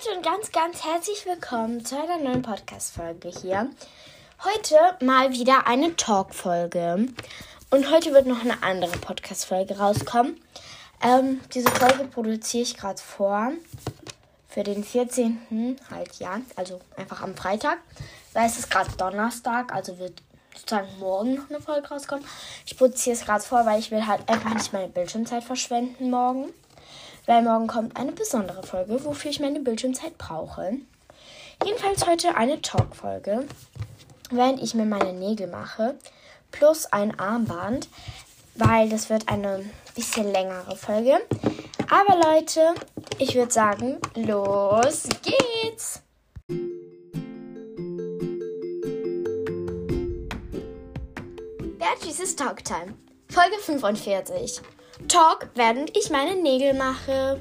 Leute und ganz, ganz herzlich willkommen zu einer neuen Podcast-Folge hier. Heute mal wieder eine Talk-Folge. Und heute wird noch eine andere Podcast-Folge rauskommen. Ähm, diese Folge produziere ich gerade vor. Für den 14. halt, ja. Also einfach am Freitag. Weil es ist gerade Donnerstag, also wird sozusagen morgen noch eine Folge rauskommen. Ich produziere es gerade vor, weil ich will halt einfach nicht meine Bildschirmzeit verschwenden morgen weil morgen kommt eine besondere Folge, wofür ich meine Bildschirmzeit brauche. Jedenfalls heute eine Talk-Folge, während ich mir meine Nägel mache, plus ein Armband, weil das wird eine bisschen längere Folge. Aber Leute, ich würde sagen, los geht's! Beatrice's Talk Time, Folge 45. Talk, während ich meine Nägel mache.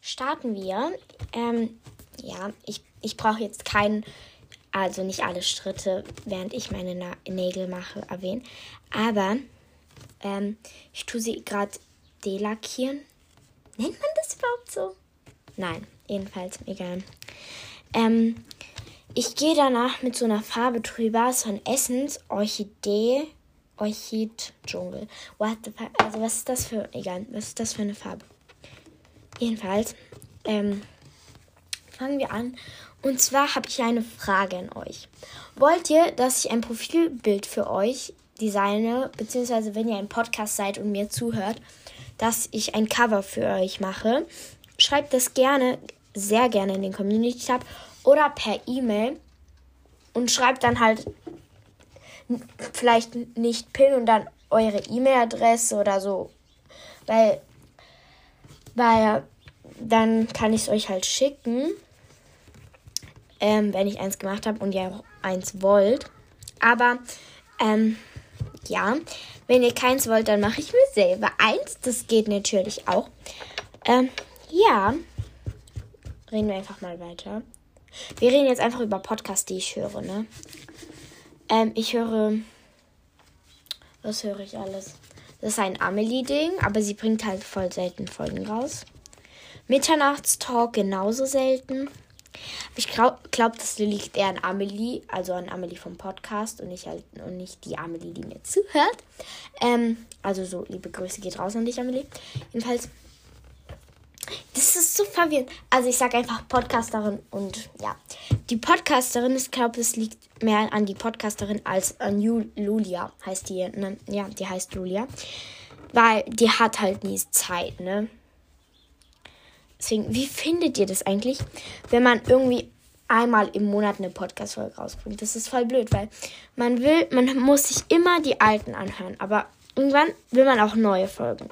Starten wir. Ähm, ja, ich, ich brauche jetzt keinen, also nicht alle Schritte, während ich meine Na Nägel mache, erwähnen. Aber ähm, ich tue sie gerade delackieren. Nennt man das überhaupt so? Nein, jedenfalls, egal. Ähm, ich gehe danach mit so einer Farbe drüber, so ein Essens Orchidee, Orchid Dschungel. What the fuck? Also was ist das für, egal, was ist das für eine Farbe? Jedenfalls, ähm, fangen wir an. Und zwar habe ich eine Frage an euch. Wollt ihr, dass ich ein Profilbild für euch designe, beziehungsweise wenn ihr ein Podcast seid und mir zuhört, dass ich ein Cover für euch mache? Schreibt das gerne, sehr gerne in den Community Tab oder per E-Mail und schreibt dann halt vielleicht nicht PIN und dann eure E-Mail-Adresse oder so. Weil, weil dann kann ich es euch halt schicken, ähm, wenn ich eins gemacht habe und ihr auch eins wollt. Aber ähm, ja, wenn ihr keins wollt, dann mache ich mir selber eins. Das geht natürlich auch. Ähm, ja, reden wir einfach mal weiter. Wir reden jetzt einfach über Podcasts, die ich höre, ne? Ähm, ich höre. Was höre ich alles? Das ist ein Amelie-Ding, aber sie bringt halt voll selten Folgen raus. Mitternachtstalk genauso selten. Ich glaube, glaub, das liegt eher an Amelie, also an Amelie vom Podcast und nicht, halt, und nicht die Amelie, die mir zuhört. Ähm, also so, liebe Grüße geht raus an dich, Amelie. Jedenfalls so verwirrend. Also ich sage einfach Podcasterin und ja. Die Podcasterin, ich glaube, es liegt mehr an die Podcasterin als an Julia, heißt die. Ne? Ja, die heißt Julia. Weil die hat halt nie Zeit, ne? Deswegen, wie findet ihr das eigentlich, wenn man irgendwie einmal im Monat eine Podcast-Folge rausbringt? Das ist voll blöd, weil man will, man muss sich immer die alten anhören, aber irgendwann will man auch neue Folgen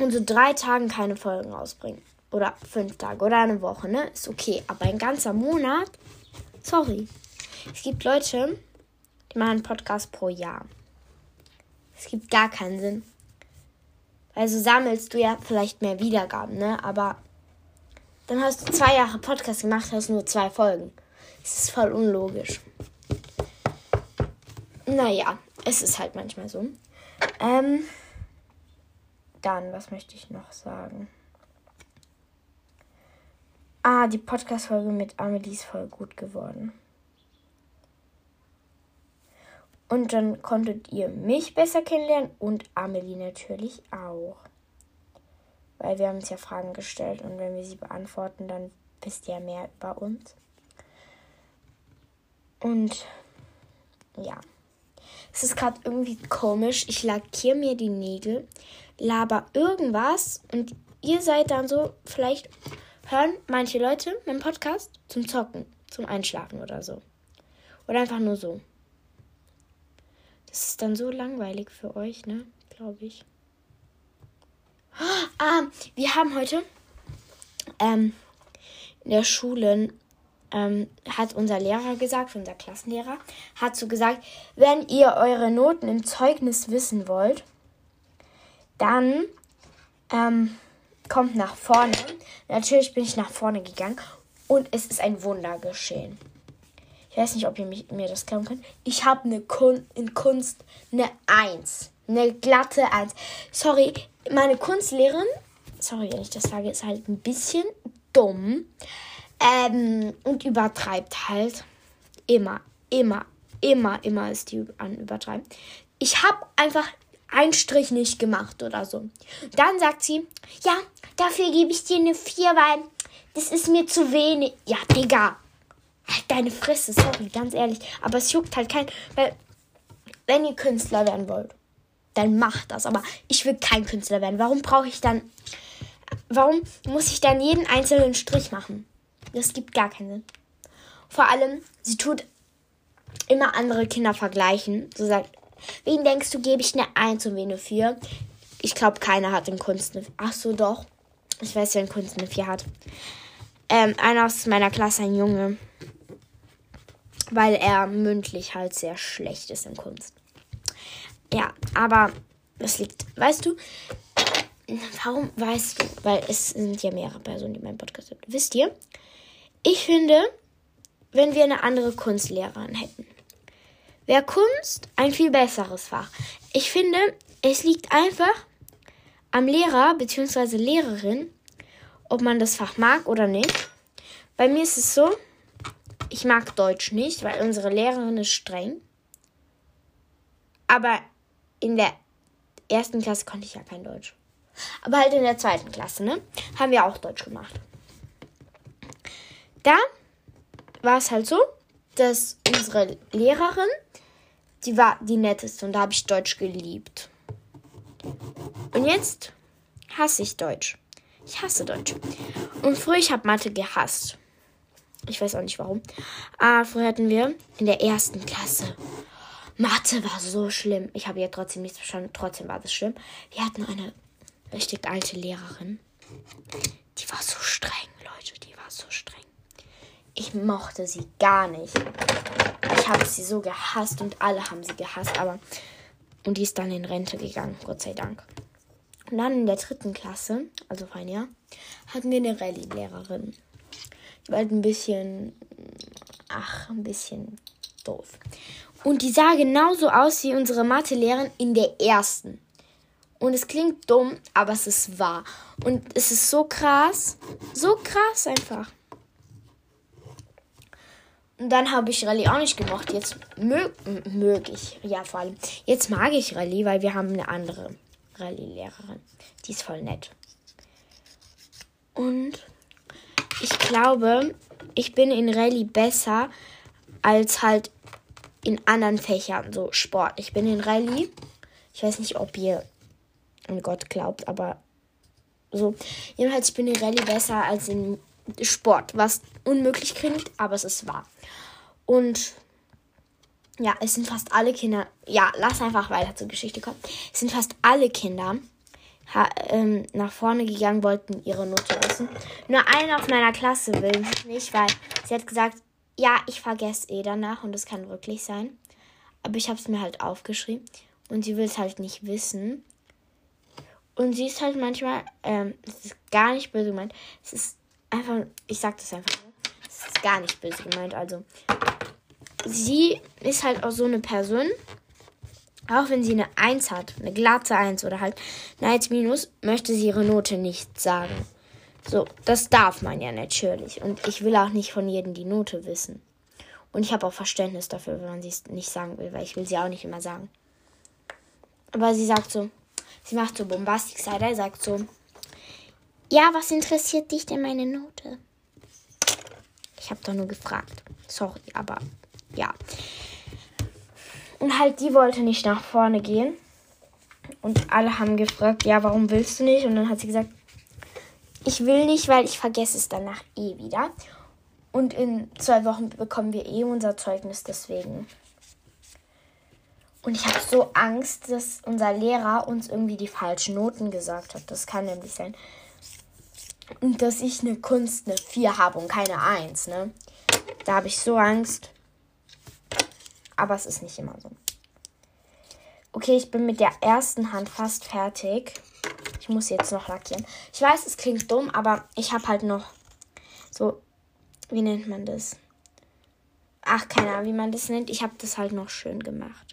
und so drei Tagen keine Folgen rausbringen. Oder fünf Tage oder eine Woche, ne? Ist okay. Aber ein ganzer Monat? Sorry. Es gibt Leute, die machen einen Podcast pro Jahr. Es gibt gar keinen Sinn. Also sammelst du ja vielleicht mehr Wiedergaben, ne? Aber dann hast du zwei Jahre Podcast gemacht, hast nur zwei Folgen. Das ist voll unlogisch. Naja, es ist halt manchmal so. Ähm. Dann, was möchte ich noch sagen? Ah, die Podcast-Folge mit Amelie ist voll gut geworden. Und dann konntet ihr mich besser kennenlernen und Amelie natürlich auch. Weil wir haben uns ja Fragen gestellt und wenn wir sie beantworten, dann wisst ihr mehr über uns. Und ja. Es ist gerade irgendwie komisch. Ich lackiere mir die Nägel laber irgendwas und ihr seid dann so, vielleicht hören manche Leute meinen Podcast zum Zocken, zum Einschlafen oder so. Oder einfach nur so. Das ist dann so langweilig für euch, ne? Glaube ich. Ah, wir haben heute ähm, in der Schule ähm, hat unser Lehrer gesagt, unser Klassenlehrer, hat so gesagt, wenn ihr eure Noten im Zeugnis wissen wollt, dann ähm, kommt nach vorne. Natürlich bin ich nach vorne gegangen und es ist ein Wunder geschehen. Ich weiß nicht, ob ihr mich, mir das glauben könnt. Ich habe eine Kun in Kunst eine 1. Eine glatte 1. Sorry, meine Kunstlehrerin, sorry, wenn ich das sage, ist halt ein bisschen dumm. Ähm, und übertreibt halt. Immer, immer, immer, immer ist die an übertreiben. Ich habe einfach einen Strich nicht gemacht oder so. Dann sagt sie, ja, dafür gebe ich dir eine 4, weil das ist mir zu wenig. Ja, Digga. Halt deine Fresse, sorry, ganz ehrlich. Aber es juckt halt kein, weil wenn ihr Künstler werden wollt, dann macht das. Aber ich will kein Künstler werden. Warum brauche ich dann, warum muss ich dann jeden einzelnen Strich machen? Das gibt gar keinen Sinn. Vor allem, sie tut immer andere Kinder vergleichen. So sagt, wen denkst du, gebe ich eine 1 und wen eine 4? Ich glaube, keiner hat in Kunst eine Ach so, doch. Ich weiß, wer in Kunst eine 4 hat. Ähm, einer aus meiner Klasse, ein Junge. Weil er mündlich halt sehr schlecht ist in Kunst. Ja, aber das liegt, weißt du, warum weißt du? Weil es sind ja mehrere Personen, die meinen Podcast hören. Wisst ihr? Ich finde, wenn wir eine andere Kunstlehrerin hätten, wäre Kunst ein viel besseres Fach. Ich finde, es liegt einfach am Lehrer bzw. Lehrerin, ob man das Fach mag oder nicht. Bei mir ist es so, ich mag Deutsch nicht, weil unsere Lehrerin ist streng. Aber in der ersten Klasse konnte ich ja kein Deutsch. Aber halt in der zweiten Klasse, ne? Haben wir auch Deutsch gemacht. Da war es halt so, dass unsere Lehrerin, die war die netteste und da habe ich Deutsch geliebt. Und jetzt hasse ich Deutsch. Ich hasse Deutsch. Und früher, ich habe Mathe gehasst. Ich weiß auch nicht warum. Aber früher hatten wir in der ersten Klasse. Mathe war so schlimm. Ich habe ja trotzdem nichts verstanden. Trotzdem war das schlimm. Wir hatten eine richtig alte Lehrerin. Die war so streng, Leute. Die war so streng. Ich mochte sie gar nicht. Ich habe sie so gehasst und alle haben sie gehasst. Aber und die ist dann in Rente gegangen, Gott sei Dank. Und dann in der dritten Klasse, also vor ein Jahr, hatten wir eine Rallye-Lehrerin. Die war halt ein bisschen, ach, ein bisschen doof. Und die sah genauso aus wie unsere Mathelehrerin in der ersten. Und es klingt dumm, aber es ist wahr. Und es ist so krass. So krass einfach. Und dann habe ich Rallye auch nicht gemocht. Jetzt mög, ja vor allem. Jetzt mag ich Rallye, weil wir haben eine andere Rallye-Lehrerin. Die ist voll nett. Und ich glaube, ich bin in Rallye besser als halt in anderen Fächern, so Sport. Ich bin in Rallye. Ich weiß nicht, ob ihr an Gott glaubt, aber so. Jedenfalls, ich bin in Rallye besser als in Sport, was unmöglich klingt, aber es ist wahr. Und ja, es sind fast alle Kinder. Ja, lass einfach weiter zur Geschichte kommen. Es sind fast alle Kinder ha, ähm, nach vorne gegangen, wollten ihre Note wissen. Nur eine aus meiner Klasse will nicht, weil sie hat gesagt, ja, ich vergesse eh danach und das kann wirklich sein. Aber ich habe es mir halt aufgeschrieben und sie will es halt nicht wissen. Und sie ist halt manchmal, ähm, es ist gar nicht böse gemeint. Es ist einfach, ich sag das einfach. Es ist gar nicht böse gemeint. Also, sie ist halt auch so eine Person, auch wenn sie eine 1 hat, eine glatte 1 oder halt eine 1 minus, möchte sie ihre Note nicht sagen. So, das darf man ja natürlich. Und ich will auch nicht von jedem die Note wissen. Und ich habe auch Verständnis dafür, wenn man sie nicht sagen will, weil ich will sie auch nicht immer sagen. Aber sie sagt so, sie macht so Bombastik Side, sagt so, ja, was interessiert dich denn meine Note? Ich habe doch nur gefragt. Sorry, aber ja. Und halt, die wollte nicht nach vorne gehen. Und alle haben gefragt, ja, warum willst du nicht? Und dann hat sie gesagt, ich will nicht, weil ich vergesse es danach eh wieder. Und in zwei Wochen bekommen wir eh unser Zeugnis deswegen. Und ich habe so Angst, dass unser Lehrer uns irgendwie die falschen Noten gesagt hat. Das kann nämlich sein. Dass ich eine Kunst eine 4 habe und keine 1, ne? Da habe ich so Angst. Aber es ist nicht immer so. Okay, ich bin mit der ersten Hand fast fertig. Ich muss jetzt noch lackieren. Ich weiß, es klingt dumm, aber ich habe halt noch so, wie nennt man das? Ach, keine Ahnung, wie man das nennt. Ich habe das halt noch schön gemacht.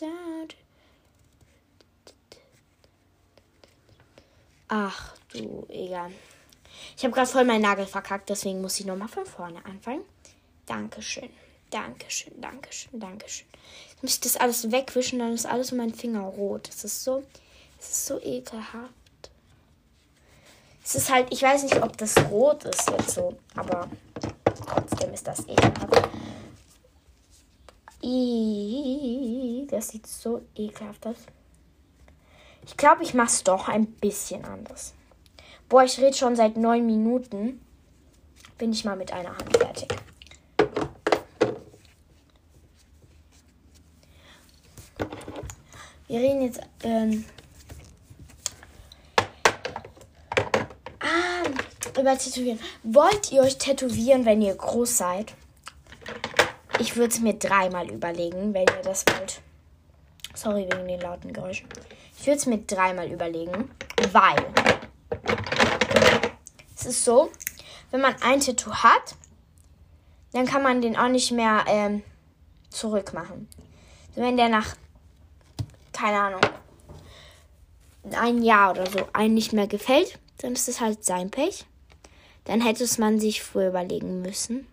sad. Ach du, egal. Ich habe gerade voll meinen Nagel verkackt, deswegen muss ich nochmal von vorne anfangen. Dankeschön. Dankeschön, Dankeschön, Dankeschön. Jetzt muss ich das alles wegwischen, dann ist alles um meinen Finger rot. Das ist so, das ist so ekelhaft. Es ist halt, ich weiß nicht, ob das rot ist jetzt so, aber trotzdem ist das ekelhaft. Das sieht so ekelhaft aus. Ich glaube, ich mache es doch ein bisschen anders. Boah, ich rede schon seit neun Minuten. Bin ich mal mit einer Hand fertig. Wir reden jetzt. Ähm, ah, über Tätowieren. Wollt ihr euch tätowieren, wenn ihr groß seid? Ich würde es mir dreimal überlegen, wenn ihr das wollt. Sorry wegen den lauten Geräuschen. Ich würde es mir dreimal überlegen, weil es ist so, wenn man ein Tattoo hat, dann kann man den auch nicht mehr ähm, zurückmachen. Wenn der nach keine Ahnung, ein Jahr oder so einem nicht mehr gefällt, dann ist es halt sein Pech. Dann hätte es man sich früher überlegen müssen.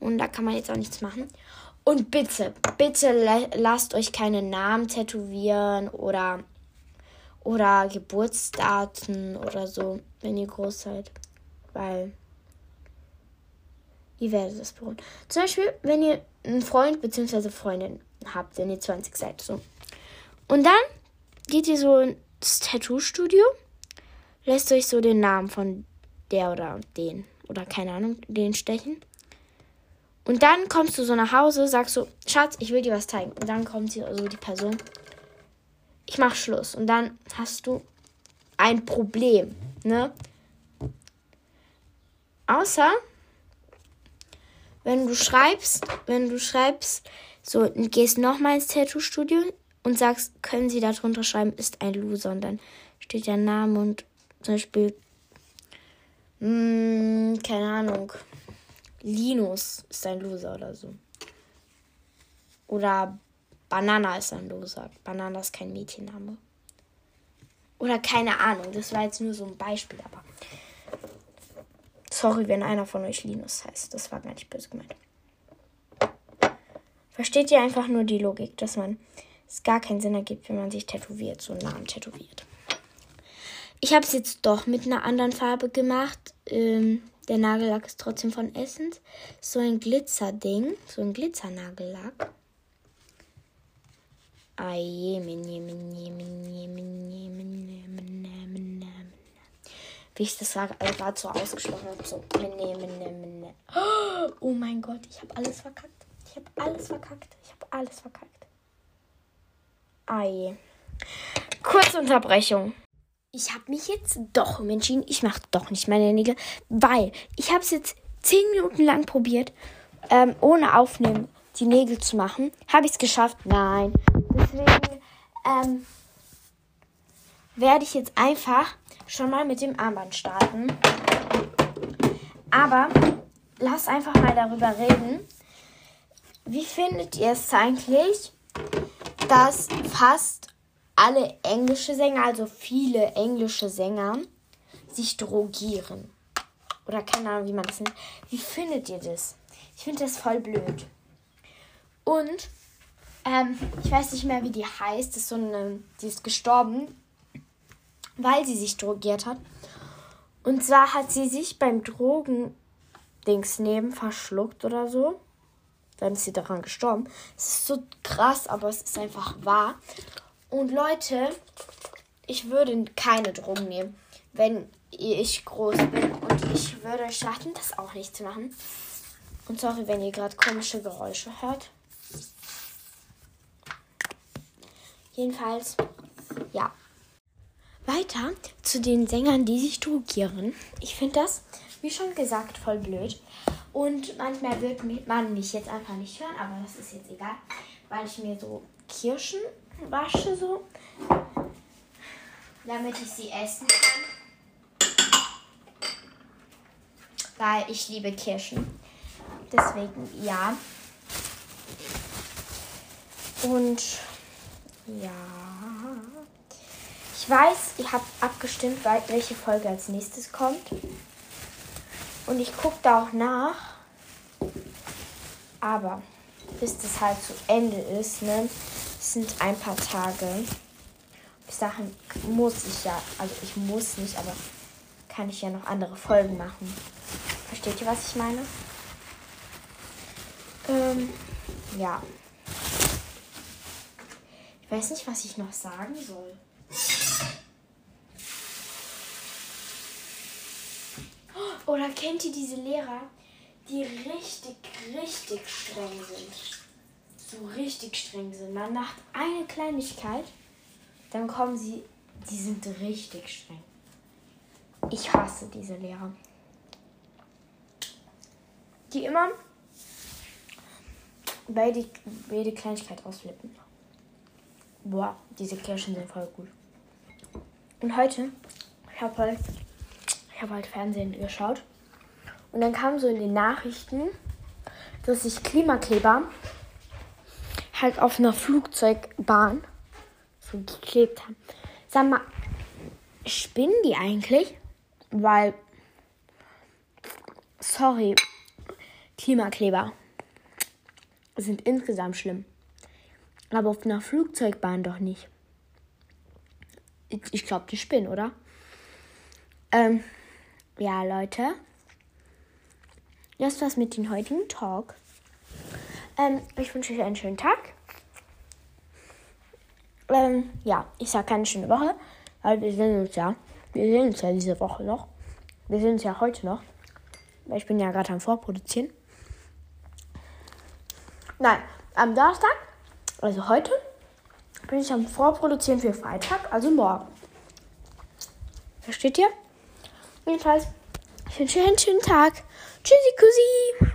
Und da kann man jetzt auch nichts machen. Und bitte, bitte lasst euch keine Namen tätowieren oder, oder Geburtsdaten oder so, wenn ihr groß seid. Weil ihr werdet es bereuen. Zum Beispiel, wenn ihr einen Freund bzw. Freundin habt, wenn ihr 20 seid. So. Und dann geht ihr so ins Tattoo-Studio, lässt euch so den Namen von der oder den oder keine Ahnung, den stechen. Und dann kommst du so nach Hause, sagst so, Schatz, ich will dir was zeigen. Und dann kommt hier so die Person, ich mach Schluss. Und dann hast du ein Problem, ne? Außer, wenn du schreibst, wenn du schreibst, so, gehst nochmal ins Tattoo-Studio und sagst, können Sie da drunter schreiben, ist ein Loser. Und dann steht der Name und zum Beispiel, mh, hm, keine Ahnung, Linus ist ein Loser oder so. Oder Banana ist ein Loser. Banana ist kein Mädchenname. Oder keine Ahnung, das war jetzt nur so ein Beispiel, aber. Sorry, wenn einer von euch Linus heißt. Das war gar nicht böse gemeint. Versteht ihr einfach nur die Logik, dass man es gar keinen Sinn ergibt, wenn man sich tätowiert, so einen Namen tätowiert. Ich habe es jetzt doch mit einer anderen Farbe gemacht. Ähm, der Nagellack ist trotzdem von Essence. So ein Glitzerding, so ein Glitzernagellack. Wie ich das gerade so ausgesprochen habe. So. Oh mein Gott, ich habe alles verkackt. Ich habe alles verkackt. Ich habe alles verkackt. Ei. Kurze Unterbrechung. Ich habe mich jetzt doch entschieden, ich mache doch nicht meine Nägel, weil ich habe es jetzt 10 Minuten lang probiert, ähm, ohne Aufnehmen die Nägel zu machen. Habe ich es geschafft? Nein. Deswegen ähm, werde ich jetzt einfach schon mal mit dem Armband starten. Aber lass einfach mal darüber reden, wie findet ihr es eigentlich, dass fast alle englische Sänger, also viele englische Sänger, sich drogieren? Oder keine Ahnung, wie man das nennt. Wie findet ihr das? Ich finde das voll blöd. Und ähm, ich weiß nicht mehr, wie die heißt. Das ist so eine, die ist gestorben, weil sie sich drogiert hat. Und zwar hat sie sich beim Drogen-Dings neben verschluckt oder so dann ist sie daran gestorben. Es ist so krass, aber es ist einfach wahr. Und Leute, ich würde keine Drogen nehmen, wenn ich groß bin. Und ich würde euch raten, das auch nicht zu machen. Und sorry, wenn ihr gerade komische Geräusche hört. Jedenfalls, ja. Weiter zu den Sängern, die sich drogieren. Ich finde das, wie schon gesagt, voll blöd. Und manchmal wird man mich jetzt einfach nicht hören, aber das ist jetzt egal, weil ich mir so Kirschen wasche, so, damit ich sie essen kann. Weil ich liebe Kirschen. Deswegen ja. Und ja. Ich weiß, ihr habt abgestimmt, welche Folge als nächstes kommt. Und ich gucke da auch nach. Aber bis das halt zu Ende ist, ne, sind ein paar Tage. Bis dahin muss ich ja, also ich muss nicht, aber kann ich ja noch andere Folgen machen. Versteht ihr, was ich meine? Ähm, ja. Ich weiß nicht, was ich noch sagen soll. Oder kennt ihr diese Lehrer, die richtig, richtig streng sind? So richtig streng sind. Man macht eine Kleinigkeit, dann kommen sie, die sind richtig streng. Ich hasse diese Lehrer. Die immer bei die, jede Kleinigkeit ausflippen. Boah, diese Kirschen sind voll gut. Und heute, ich habe halt, habe halt Fernsehen geschaut. Und dann kam so in den Nachrichten, dass sich Klimakleber halt auf einer Flugzeugbahn so geklebt haben. Sag mal, spinnen die eigentlich? Weil, sorry, Klimakleber sind insgesamt schlimm. Aber auf einer Flugzeugbahn doch nicht. Ich glaube, die spinnen, oder? Ähm, ja, Leute. Das war's mit dem heutigen Talk. Ähm, ich wünsche euch einen schönen Tag. Ähm, ja, ich sage keine schöne Woche, weil wir sehen uns ja. Wir sehen uns ja diese Woche noch. Wir sehen uns ja heute noch. Weil ich bin ja gerade am Vorproduzieren. Nein, am Donnerstag, also heute, bin ich am Vorproduzieren für Freitag, also morgen. Versteht ihr? Jedenfalls, ich wünsche euch einen schönen Tag. Tschüssi, Kussi.